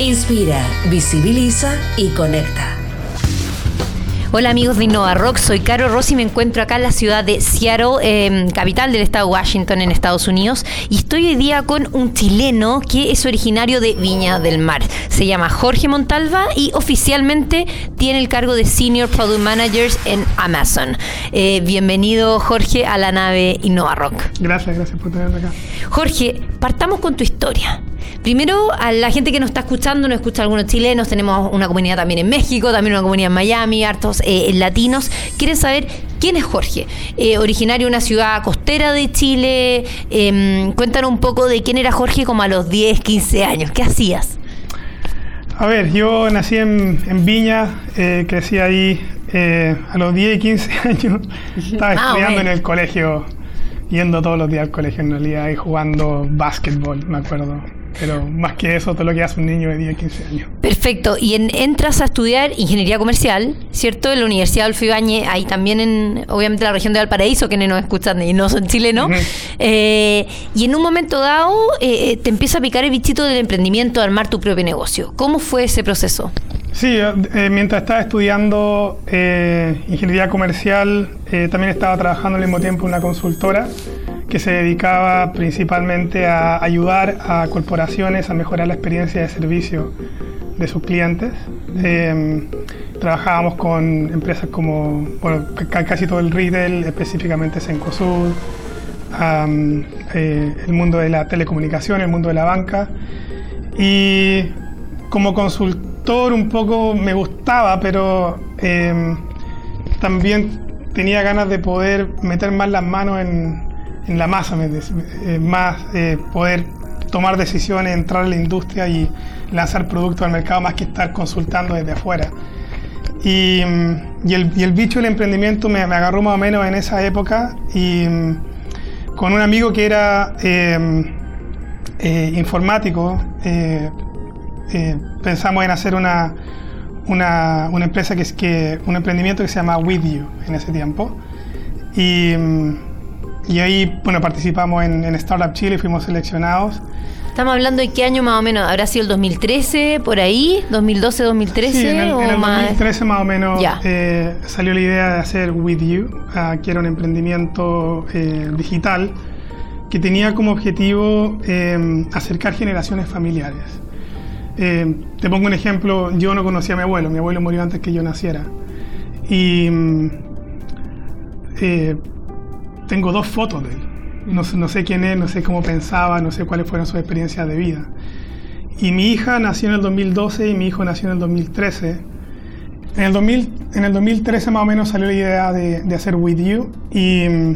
Inspira, visibiliza y conecta. Hola amigos de Innova Rock, soy Caro Rossi, me encuentro acá en la ciudad de Seattle, eh, capital del estado de Washington en Estados Unidos, y estoy hoy día con un chileno que es originario de Viña del Mar. Se llama Jorge Montalva y oficialmente tiene el cargo de Senior Product Managers en Amazon. Eh, bienvenido Jorge a la nave Innova Rock. Gracias, gracias por tenerme acá. Jorge, partamos con tu historia. Primero, a la gente que nos está escuchando, nos escucha algunos chilenos, tenemos una comunidad también en México, también una comunidad en Miami, hartos eh, latinos. Quieren saber quién es Jorge. Eh, originario de una ciudad costera de Chile. Eh, cuéntanos un poco de quién era Jorge como a los 10, 15 años. ¿Qué hacías? A ver, yo nací en, en Viña, eh, crecí ahí eh, a los 10 y 15 años. Estaba Ah, estudiando en el colegio, yendo todos los días al colegio en realidad y jugando básquetbol, me acuerdo. Pero más que eso, todo lo que hace un niño de 10 15 años. Perfecto. Y en- entras a estudiar ingeniería comercial, ¿cierto? En la Universidad Adolfo Ibáñez, ahí también en, obviamente, la región de Valparaíso, quienes nos escuchan y no son chilenos. Eh, y en un momento dado eh, te empieza a picar el bichito del emprendimiento, de armar tu propio negocio. ¿Cómo fue ese proceso? Sí, eh, mientras estaba estudiando eh, ingeniería comercial, eh, también estaba trabajando al mismo tiempo en una consultora que se dedicaba principalmente a ayudar a corporaciones a mejorar la experiencia de servicio de sus clientes. Eh, trabajábamos con empresas como, casi todo el retail, específicamente Cencosud, am, eh, el mundo de la telecomunicación, el mundo de la banca. Y como consultor un poco me gustaba, pero eh, también tenía ganas de poder meter más las manos en, en la masa, eh, más eh, poder tomar decisiones, entrar en la industria y lanzar productos al mercado más que estar consultando desde afuera. Y, y el, y el bicho del emprendimiento me, me agarró más o menos en esa época y mm, con un amigo que era eh, informático, eh, pensamos en hacer una, una, una empresa que es que un emprendimiento que se llama With You en ese tiempo y, mm, y ahí bueno participamos en, en Startup Chile fuimos seleccionados Estamos hablando de qué año más o menos, ¿habrá sido el 2013, por ahí? ¿2012, 2013? Sí, en el, o en el más? 2013 más o menos Ya. eh, salió la idea de hacer With You, ah, que era un emprendimiento eh, digital que tenía como objetivo eh, acercar generaciones familiares. Eh, te pongo un ejemplo, yo no conocía a mi abuelo, mi abuelo murió antes que yo naciera. Y mm, eh, tengo dos fotos de él. No, sé- quién es, no sé cómo pensaba, no sé cuáles fueron sus experiencias de vida. Y mi hija nació en el 2012 y mi hijo nació en el 2013. En el, 2000, en el 2013 más o menos salió la idea de, de hacer With You y mm,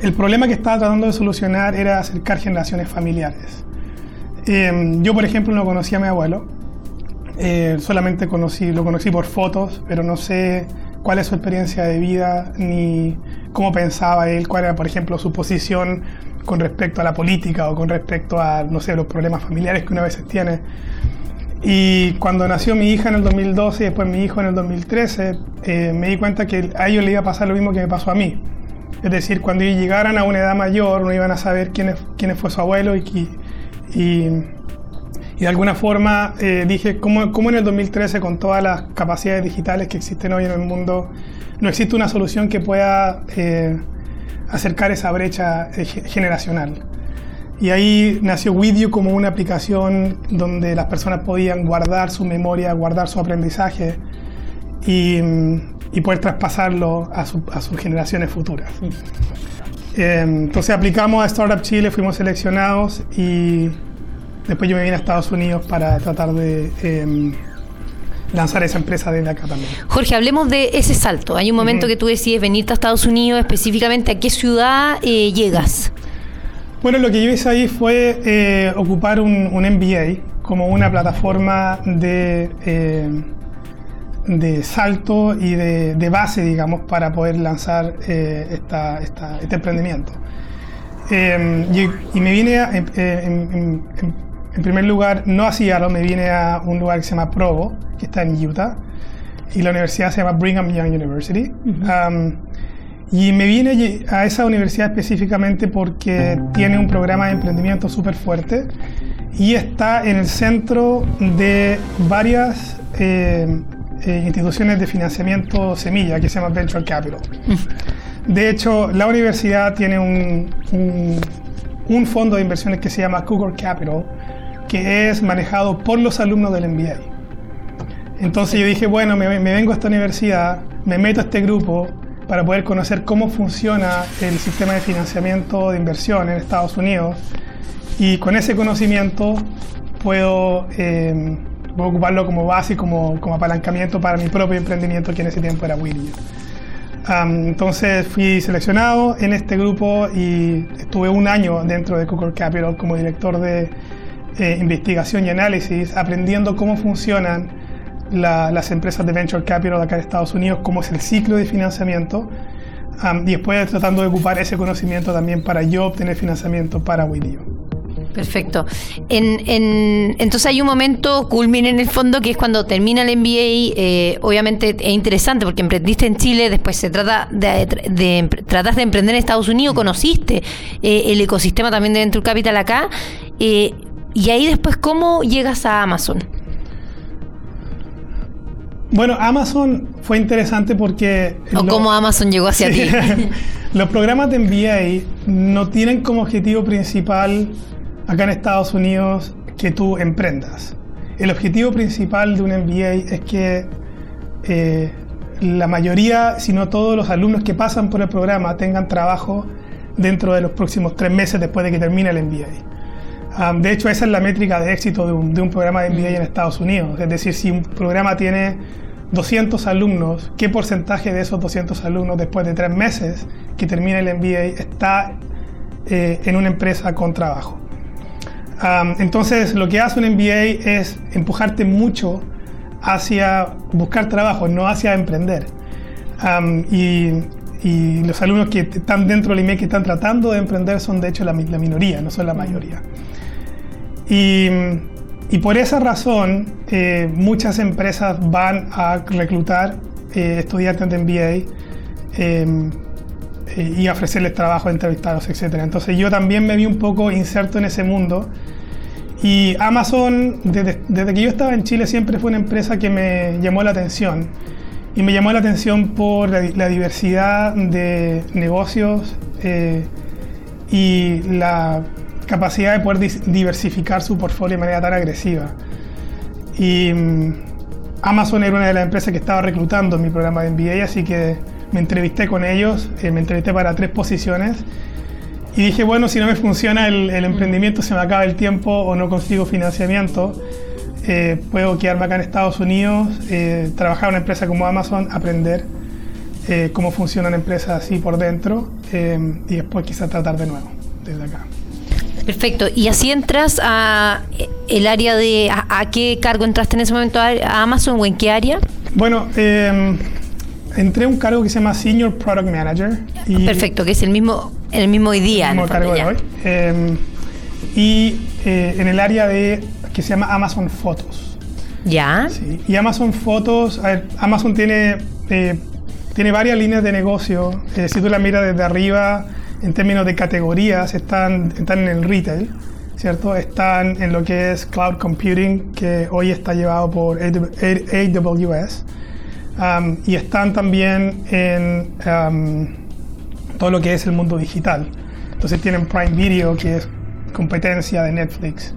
el problema que estaba tratando de solucionar era acercar generaciones familiares. Eh, yo, por ejemplo, no conocía a mi abuelo, eh, solamente conocí, lo conocí por fotos, pero no sé cuál es su experiencia de vida, ni cómo pensaba él, cuál era, por ejemplo, su posición con respecto a la política o con respecto a, no sé, los problemas familiares que una veces tiene. Y cuando nació mi hija en el 2012 y después mi hijo en el 2013, eh, me di cuenta que a ellos le iba a pasar lo mismo que me pasó a mí. Es decir, cuando ellos llegaran a una edad mayor, no iban a saber quién, es- quién fue su abuelo y, y, de alguna forma eh, dije, ¿cómo, ¿cómo en el 2013, con todas las capacidades digitales que existen hoy en el mundo, no existe una solución que pueda eh, acercar esa brecha eh, ge- generacional? Y ahí nació With como una aplicación donde las personas podían guardar su memoria, guardar su aprendizaje y, poder traspasarlo a sus generaciones futuras. Eh, entonces aplicamos a Startup Chile, fuimos seleccionados y después yo me vine a Estados Unidos para tratar de eh, lanzar esa empresa desde acá también. Jorge, hablemos de ese salto. Hay un momento que tú decides venirte a Estados Unidos, específicamente a qué ciudad eh, llegas. Bueno, lo que yo hice ahí fue eh, ocupar un, un MBA como una plataforma de, eh, de salto y de, base, digamos, para poder lanzar eh, esta, este emprendimiento. Y, me vine en, primer lugar, no a Seattle, me vine a un lugar que se llama Provo, que está en Utah, y la universidad se llama Brigham Young University. Y me vine a esa universidad específicamente porque tiene un programa de emprendimiento súper fuerte y está en el centro de varias eh, eh, instituciones de financiamiento semilla que se llama Venture Capital. De hecho, la universidad tiene un, un, fondo de inversiones que se llama Cougar Capital, que es manejado por los alumnos del MBA. Entonces yo dije, bueno, me, vengo a esta universidad, me meto a este grupo, para poder conocer cómo funciona el sistema de financiamiento de inversión en Estados Unidos y con ese conocimiento puedo, eh, ocuparlo como base como, como, apalancamiento para mi propio emprendimiento que en ese tiempo era Willy. entonces fui seleccionado en este grupo y estuve un año dentro de Cooker Capital como director de eh, investigación y análisis, aprendiendo cómo funcionan las empresas de venture capital acá en Estados Unidos, cómo es el ciclo de financiamiento, y después tratando de ocupar ese conocimiento también para yo obtener financiamiento para WIDIO. Perfecto. entonces hay un momento culmine en el fondo que es cuando termina el MBA. Eh, obviamente es interesante porque emprendiste en Chile, después se trata de, de, tratas de emprender en Estados Unidos, conociste eh, el ecosistema también de Venture Capital acá. Eh, y ahí después, ¿cómo llegas a Amazon? Bueno, Amazon fue interesante porque... ¿O cómo Amazon llegó hacia ti? los programas de MBA no tienen como objetivo principal acá en Estados Unidos que tú emprendas. El objetivo principal de un MBA es que eh, la mayoría, si no todos los alumnos que pasan por el programa tengan trabajo dentro de los próximos tres meses después de que termine el MBA. De hecho, esa es la métrica de éxito de un, de un programa de MBA en Estados Unidos. Es decir, si un programa tiene 200 alumnos, ¿qué porcentaje de esos 200 alumnos después de tres meses que termina el MBA está eh, en una empresa con trabajo? Entonces, lo que hace un MBA es empujarte mucho hacia buscar trabajo, no hacia emprender. y, los alumnos que están dentro del MBA que están tratando de emprender son de hecho la, minoría, no son la mayoría. Y y por esa razón, eh, muchas empresas van a reclutar eh, estudiantes de MBA em, eh, y ofrecerles trabajo, entrevistados, etc. Entonces yo también me vi un poco inserto en ese mundo. Y Amazon, desde, que yo estaba en Chile, siempre fue una empresa que me llamó la atención. Y me llamó la atención por la diversidad de negocios y la capacidad de poder diversificar su portfolio de manera tan agresiva. Y mm, Amazon era una de las empresas que estaba reclutando en mi programa de MBA, así que me entrevisté con ellos, eh, me entrevisté para tres posiciones y dije, bueno, si no me funciona el, emprendimiento, se me acaba el tiempo o no consigo financiamiento, eh, puedo quedarme acá en Estados Unidos, eh, trabajar en una empresa como Amazon, aprender cómo funciona una empresa así por dentro y después quizás tratar de nuevo desde acá. Perfecto. Y así entras a el área de a, qué cargo entraste en ese momento a, Amazon o en qué área? Bueno, eh, entré a un cargo que se llama Senior Product Manager. Perfecto, que es el mismo el mismo día. El mismo cargo de hoy. Em, y eh, en el área de que se llama Amazon Fotos. Ya. Sí. Y Amazon a ver, Amazon tiene eh, tiene varias líneas de negocio. Eh, si tú la miras desde arriba en términos de categorías, están, están en el retail, ¿cierto? Están en lo que es cloud computing, que hoy está llevado por AWS, um, y están también en um, todo lo que es el mundo digital. Entonces tienen Prime Video, que es competencia de Netflix.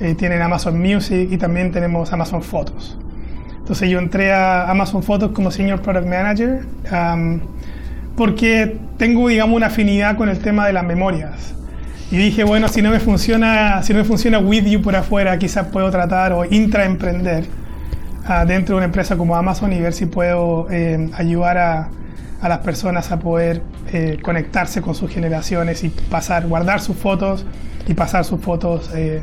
Eh, tienen Amazon Music y también tenemos Amazon Photos. Entonces yo entré a Amazon Photos como Senior Product Manager. Um, porque tengo, digamos, una afinidad con el tema de las memorias. Y dije, bueno, si no me funciona, si no me funciona with you por afuera, quizás puedo tratar o intraemprender dentro de una empresa como Amazon y ver si puedo eh, ayudar a, a, las personas a poder eh, conectarse con sus generaciones y pasar, guardar sus fotos y pasar sus fotos eh,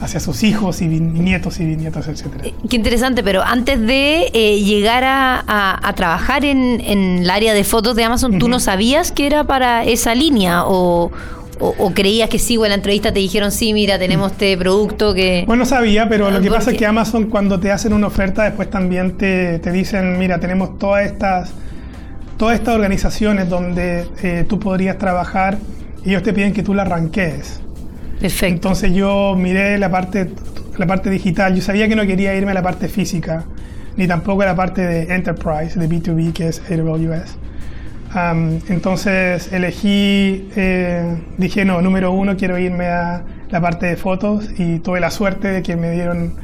hacia sus hijos y nietos y bisnietos, etcétera. Eh, qué interesante, pero antes de llegar a, trabajar en, el área de fotos de Amazon, ¿tú no sabías que era para esa línea o, creías que sí, o en la entrevista te dijeron, sí, mira, tenemos este producto que... Bueno, sabía, pero lo que pasa es que Amazon cuando te hacen una oferta, después también te, te dicen, mira, tenemos todas estas, todas estas organizaciones donde eh, tú podrías trabajar y ellos te piden que tú la arranques. Perfecto. Entonces yo miré la parte, la parte digital. Yo sabía que no quería irme a la parte física, ni tampoco a la parte de enterprise, de B2B, que es AWS. Entonces elegí, eh, dije, no, número uno, quiero irme a la parte de fotos y tuve la suerte de que me dieron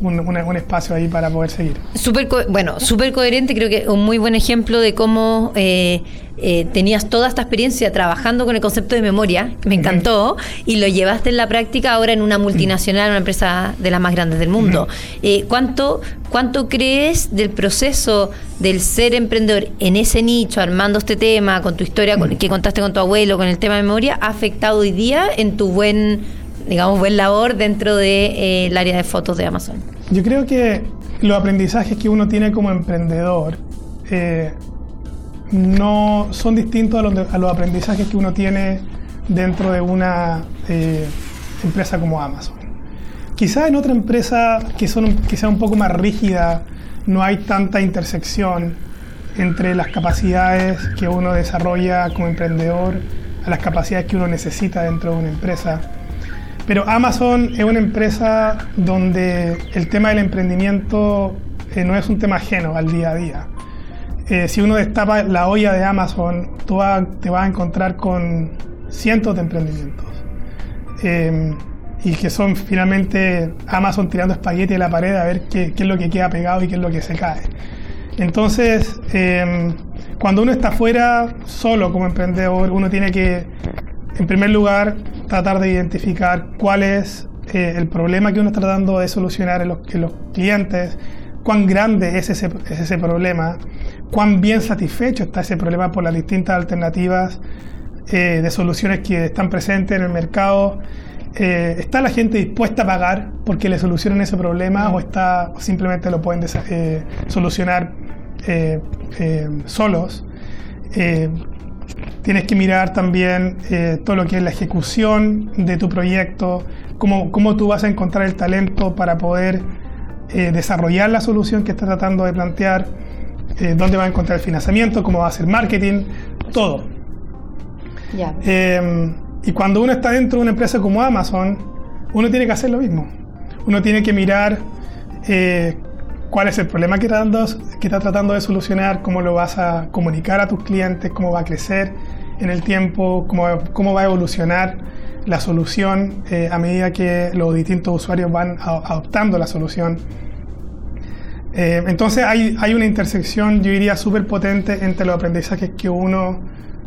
un, espacio ahí para poder seguir. Super bueno, súper coherente, creo que un muy buen ejemplo de cómo eh, eh, tenías toda esta experiencia trabajando con el concepto de memoria, me encantó, y lo llevaste en la práctica ahora en una multinacional, una empresa de las más grandes del mundo. Eh, ¿cuánto, ¿Cuánto crees del proceso del ser emprendedor en ese nicho, armando este tema, con tu historia que contaste con tu abuelo, con el tema de memoria, ha afectado hoy día en tu buen digamos, buen labor dentro del de, eh, área de fotos de Amazon? Yo creo que los aprendizajes que uno tiene como emprendedor eh, no son distintos a los, aprendizajes que uno tiene dentro de una eh, empresa como Amazon. Quizá en otra empresa que, son, que sea un poco más rígida, no hay tanta intersección entre las capacidades que uno desarrolla como emprendedor a las capacidades que uno necesita dentro de una empresa. Pero Amazon es una empresa donde el tema del emprendimiento eh, no es un tema ajeno al día a día. Eh, si uno destapa la olla de Amazon, tú te vas a encontrar con cientos de emprendimientos. Eh, y que son finalmente Amazon tirando espagueti a la pared a ver qué, qué, es lo que queda pegado y qué es lo que se cae. Entonces, cuando uno está fuera solo como emprendedor, uno tiene que, en primer lugar, tratar de identificar cuál es eh, el problema que uno está tratando de solucionar en los, los clientes, cuán grande es ese, ese, problema, cuán bien satisfecho está ese problema por las distintas alternativas eh, de soluciones que están presentes en el mercado. Eh, ¿Está la gente dispuesta a pagar porque le solucionen ese problema o, está, simplemente lo pueden solucionar solos? Tienes que mirar también eh, todo lo que es la ejecución de tu proyecto, cómo, cómo tú vas a encontrar el talento para poder eh, desarrollar la solución que estás tratando de plantear, eh, dónde va a encontrar el financiamiento, cómo va a hacer marketing, todo. y cuando uno está dentro de una empresa como Amazon, uno tiene que hacer lo mismo. Uno tiene que mirar cuál es el problema que está, que está tratando de solucionar, cómo lo vas a comunicar a tus clientes, cómo va a crecer en el tiempo, cómo, cómo va a evolucionar la solución eh, a medida que los distintos usuarios van adoptando la solución. Eh, entonces hay, hay, una intersección, yo diría, súper potente entre los aprendizajes que uno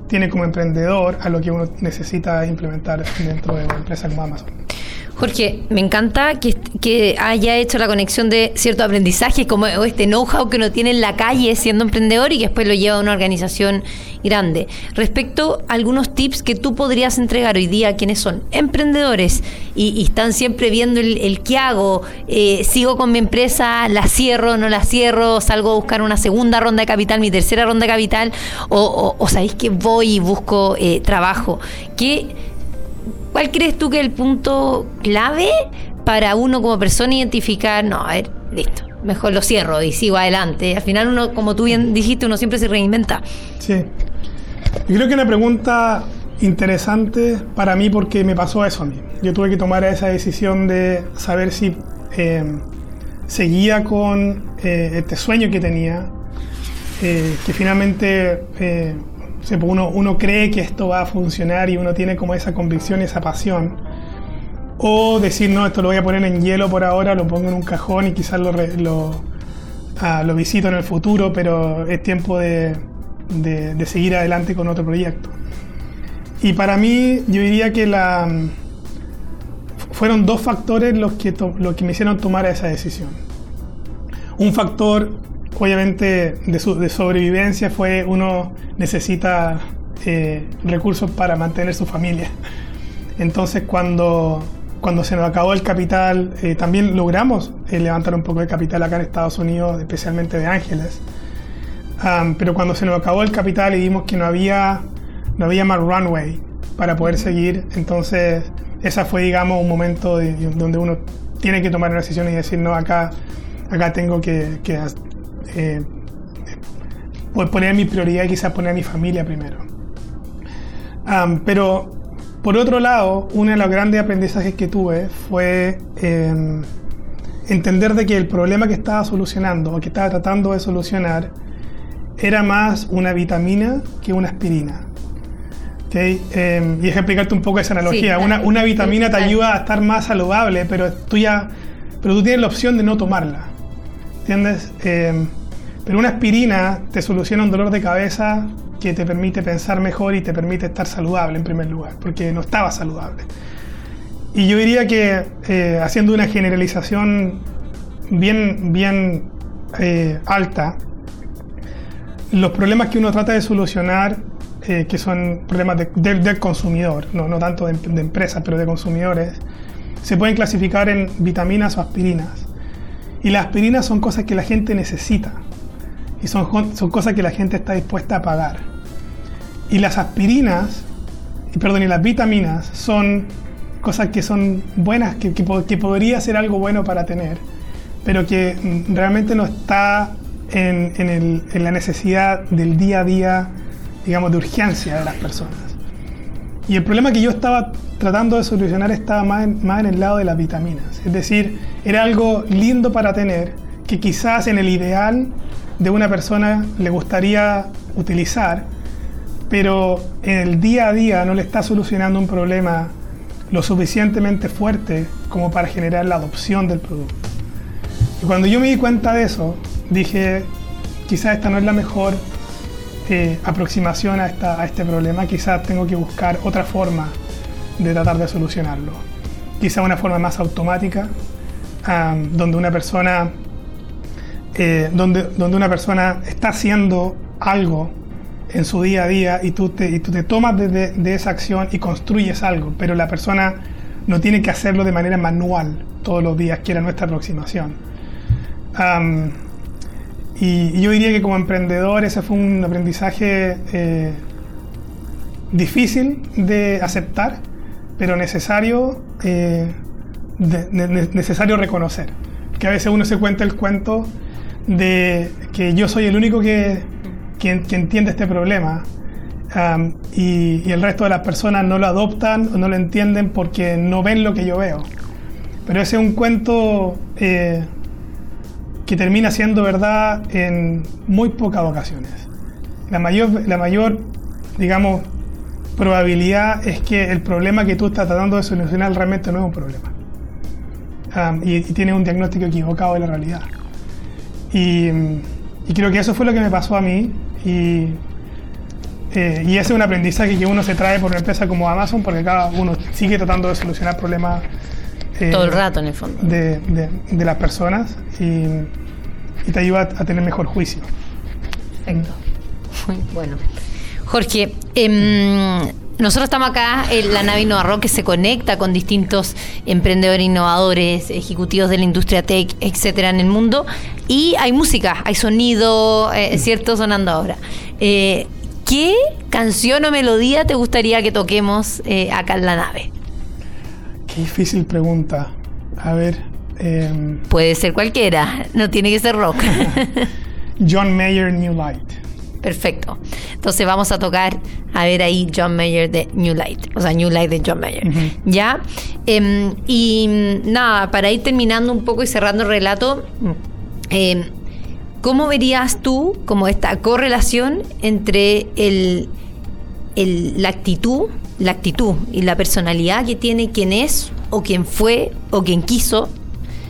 tiene como emprendedor a lo que uno necesita implementar dentro de una empresa como Amazon. Jorge, me encanta que, haya hecho la conexión de cierto aprendizaje, como este know-how que uno tiene en la calle siendo emprendedor y que después lo lleva a una organización grande. Respecto a algunos tips que tú podrías entregar hoy día a quienes son emprendedores y, están siempre viendo el, qué hago, eh, sigo con mi empresa, la cierro, no la cierro, salgo a buscar una segunda ronda de capital, mi tercera ronda de capital, o, sabéis que voy y busco eh, trabajo. ¿Qué ¿Cuál crees tú que es el punto clave para uno como persona identificar, no, a ver, listo, mejor lo cierro y sigo adelante? Al final uno, como tú bien dijiste, uno siempre se reinventa. Sí. Yo creo que una pregunta interesante para mí porque me pasó eso a mí. Yo tuve que tomar esa decisión de saber si eh, seguía con eh, este sueño que tenía, eh, que finalmente pues uno, uno cree que esto va a funcionar y uno tiene como esa convicción, esa pasión. O decir, no, esto lo voy a poner en hielo por ahora, lo pongo en un cajón y quizás lo, lo, ah, lo visito en el futuro, pero es tiempo de, de, seguir adelante con otro proyecto. Y para mí, yo diría que la, fueron dos factores los que, los que me hicieron tomar esa decisión. Un factor obviamente de, sobrevivencia fue uno necesita eh, recursos para mantener su familia. Entonces cuando cuando se nos acabó el capital, eh, también logramos eh, levantar un poco de capital acá en Estados Unidos, especialmente de Ángeles. pero cuando se nos acabó el capital y vimos que no había, no había más runway para poder seguir, entonces esa fue, digamos, un momento donde uno tiene que tomar una decisión y decir, no, acá, acá tengo que, que eh, poner mi prioridad y quizás poner a mi familia primero. pero por otro lado, uno de los grandes aprendizajes que tuve fue em, entender de que el problema que estaba solucionando o que estaba tratando de solucionar era más una vitamina que una aspirina. ¿Okay? Eh, y explicarte un poco esa analogía. una, una, vitamina te ayuda a estar más saludable, pero tú ya pero tú tienes la opción de no tomarla. ¿Entiendes? Em, pero una aspirina te soluciona un dolor de cabeza que te permite pensar mejor y te permite estar saludable en primer lugar, porque no estaba saludable. Y yo diría que eh, haciendo una generalización bien, bien eh, alta, los problemas que uno trata de solucionar, eh, que son problemas del consumidor, no, no tanto de, de empresas, pero de consumidores, se pueden clasificar en vitaminas o aspirinas. Y las aspirinas son cosas que la gente necesita y son, son cosas que la gente está dispuesta a pagar. Y las aspirinas, perdón, y las vitaminas son cosas que son buenas, que, que, podría ser algo bueno para tener, pero que mm, realmente no está en, en, el, en, la necesidad del día a día, digamos, de urgencia de las personas. Y el problema que yo estaba tratando de solucionar estaba más más en el lado de las vitaminas. Es decir, era algo lindo para tener, que quizás en el ideal de una persona le gustaría utilizar, pero en el día a día no le está solucionando un problema lo suficientemente fuerte como para generar la adopción del producto. Y cuando yo me di cuenta de eso, dije, quizás esta no es la mejor eh, aproximación a, a este problema, quizás tengo que buscar otra forma de tratar de solucionarlo. Quizás una forma más automática, donde una persona eh, donde, donde una persona está haciendo algo en su día a día y tú te, y tú te tomas de, de, esa acción y construyes algo, pero la persona no tiene que hacerlo de manera manual todos los días, que era nuestra aproximación. y, yo diría que como emprendedor ese fue un aprendizaje eh, difícil de aceptar, pero necesario, eh, necesario reconocer. Que a veces uno se cuenta el cuento de que yo soy el único que quien, entiende este problema y, el resto de las personas no lo adoptan o no lo entienden porque no ven lo que yo veo. Pero ese es un cuento eh, que termina siendo verdad en muy pocas ocasiones. La mayor, la mayor, digamos, probabilidad es que el problema que tú estás tratando de solucionar realmente no es un problema. Y, y tienes un diagnóstico equivocado de la realidad. Y, y creo que eso fue lo que me pasó a mí y, eh, y ese es un aprendizaje que uno se trae por una empresa como Amazon, porque cada uno sigue tratando de solucionar problemas. Eh, Todo el rato, en el fondo. De, de, las personas y, te ayuda a tener mejor juicio. Perfecto. Muy bueno. Jorge, eh, nosotros estamos acá en la nave Innova que se conecta con distintos emprendedores innovadores, ejecutivos de la industria tech, etcétera, en el mundo. Y hay música, hay sonido, eh, ¿cierto? Sonando ahora. Eh, ¿Qué canción o melodía te gustaría que toquemos eh, acá en la nave? Qué difícil pregunta. A ver. Em, Puede ser cualquiera, no tiene que ser rock. John Mayer, New Light. Perfecto. Entonces vamos a tocar, a ver ahí John Mayer de New Light, o sea, New Light de John Mayer. ¿Ya? Em, y nada, para ir terminando un poco y cerrando el relato, em, ¿cómo verías tú como esta correlación entre el, la actitud, la actitud y la personalidad que tiene quien es o quien fue o quien quiso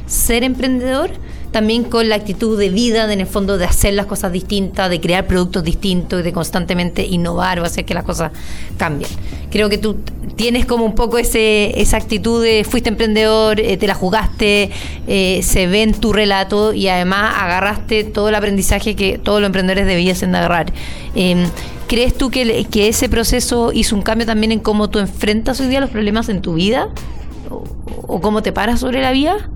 ser emprendedor? También con la actitud de vida, en el fondo de hacer las cosas distintas, de crear productos distintos y de constantemente innovar o hacer que las cosas cambien. Creo que tú tienes como un poco ese, esa actitud de fuiste emprendedor, eh, te la jugaste, eh, se ve en tu relato y además agarraste todo el aprendizaje que todos los emprendedores debiesen de agarrar. Em, ¿Crees tú que, que ese proceso hizo un cambio también en cómo tú enfrentas hoy día los problemas en tu vida? o, cómo te paras sobre la vía?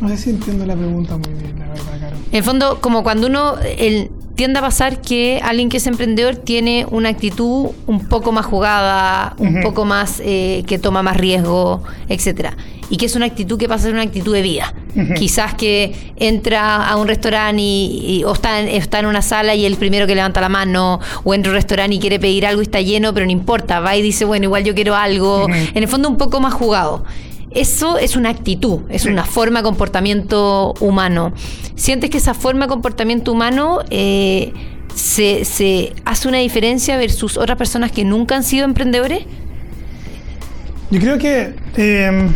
No sé si entiendo la pregunta muy bien, la verdad, Caro. En el fondo, como cuando uno el, tiende a pasar que alguien que es emprendedor tiene una actitud un poco más jugada, un poco más eh, que toma más riesgo, etcétera. Y que es una actitud que pasa a ser una actitud de vida. Quizás que entra a un restaurante y, o está en, está en una sala y el primero que levanta la mano, o entra a un restaurante y quiere pedir algo y está lleno, pero no importa, va y dice, bueno, igual yo quiero algo. En el fondo un poco más jugado. Eso es una actitud, es una forma de comportamiento humano. ¿Sientes que esa forma de comportamiento humano eh, se, hace una diferencia versus otras personas que nunca han sido emprendedores? Yo creo que em,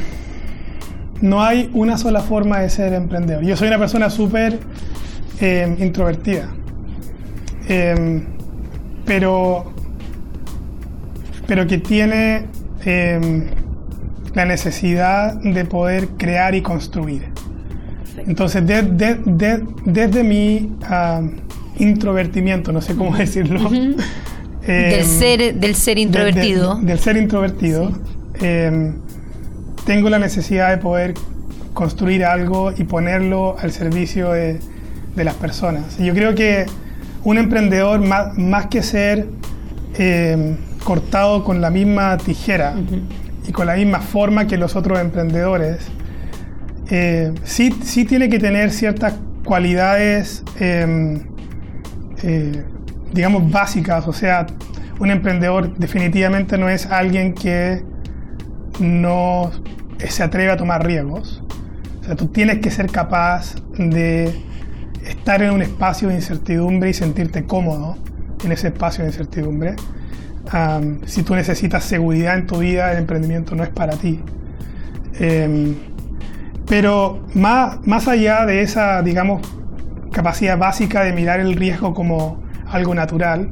no hay una sola forma de ser emprendedor. Yo soy una persona súper em, introvertida. Em, pero, pero que tiene la necesidad de poder crear y construir. Entonces, desde mi ah, introvertimiento, no sé cómo decirlo. Eh, del, ser, del ser introvertido. del ser introvertido. Eh, tengo la necesidad de poder construir algo y ponerlo al servicio de, las personas. Yo creo que un emprendedor, más, que ser eh, cortado con la misma tijera, y con la misma forma que los otros emprendedores, eh, sí, sí, tiene que tener ciertas cualidades, em, eh, digamos, básicas. O sea, un emprendedor definitivamente no es alguien que no se atreve a tomar riesgos. O sea, tú tienes que ser capaz de estar en un espacio de incertidumbre y sentirte cómodo en ese espacio de incertidumbre si tú necesitas seguridad en tu vida, el emprendimiento no es para ti. Em, pero más, más allá de esa, digamos, capacidad básica de mirar el riesgo como algo natural,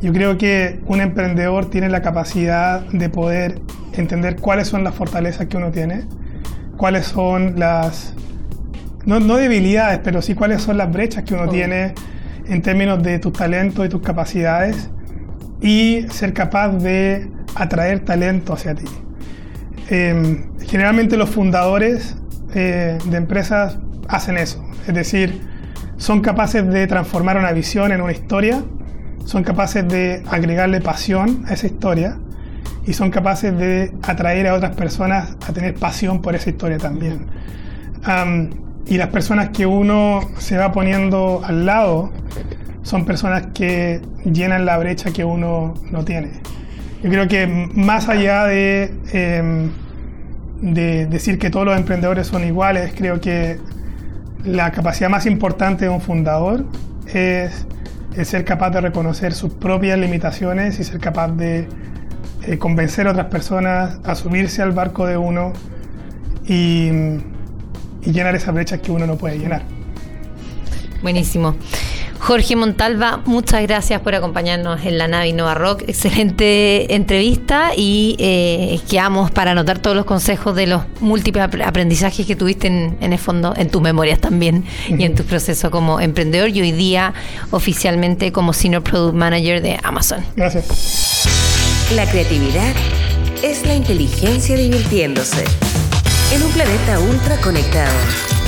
yo creo que un emprendedor tiene la capacidad de poder entender cuáles son las fortalezas que uno tiene, cuáles son las, no, no debilidades, pero sí cuáles son las brechas que uno tiene en términos de tus talentos y tus capacidades y ser capaz de atraer talento hacia ti. Em, generalmente los fundadores eh, de empresas hacen eso, es decir, son capaces de transformar una visión en una historia, son capaces de agregarle pasión a esa historia y son capaces de atraer a otras personas a tener pasión por esa historia también. y las personas que uno se va poniendo al lado son personas que llenan la brecha que uno no tiene. Yo creo que más allá de, em, de decir que todos los emprendedores son iguales, creo que la capacidad más importante de un fundador es, ser capaz de reconocer sus propias limitaciones y ser capaz de eh, convencer a otras personas a subirse al barco de uno y, y llenar esas brechas que uno no puede llenar. Buenísimo. Jorge Montalva, muchas gracias por acompañarnos en la nave Innova Rock. Excelente entrevista y eh, quedamos para anotar todos los consejos de los múltiples aprendizajes que tuviste en, el fondo, en tus memorias también y en tu proceso como emprendedor y hoy día oficialmente como Senior Product Manager de Amazon. Gracias. La creatividad es la inteligencia divirtiéndose en un planeta ultra conectado,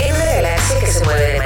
en una galaxia que se mueve de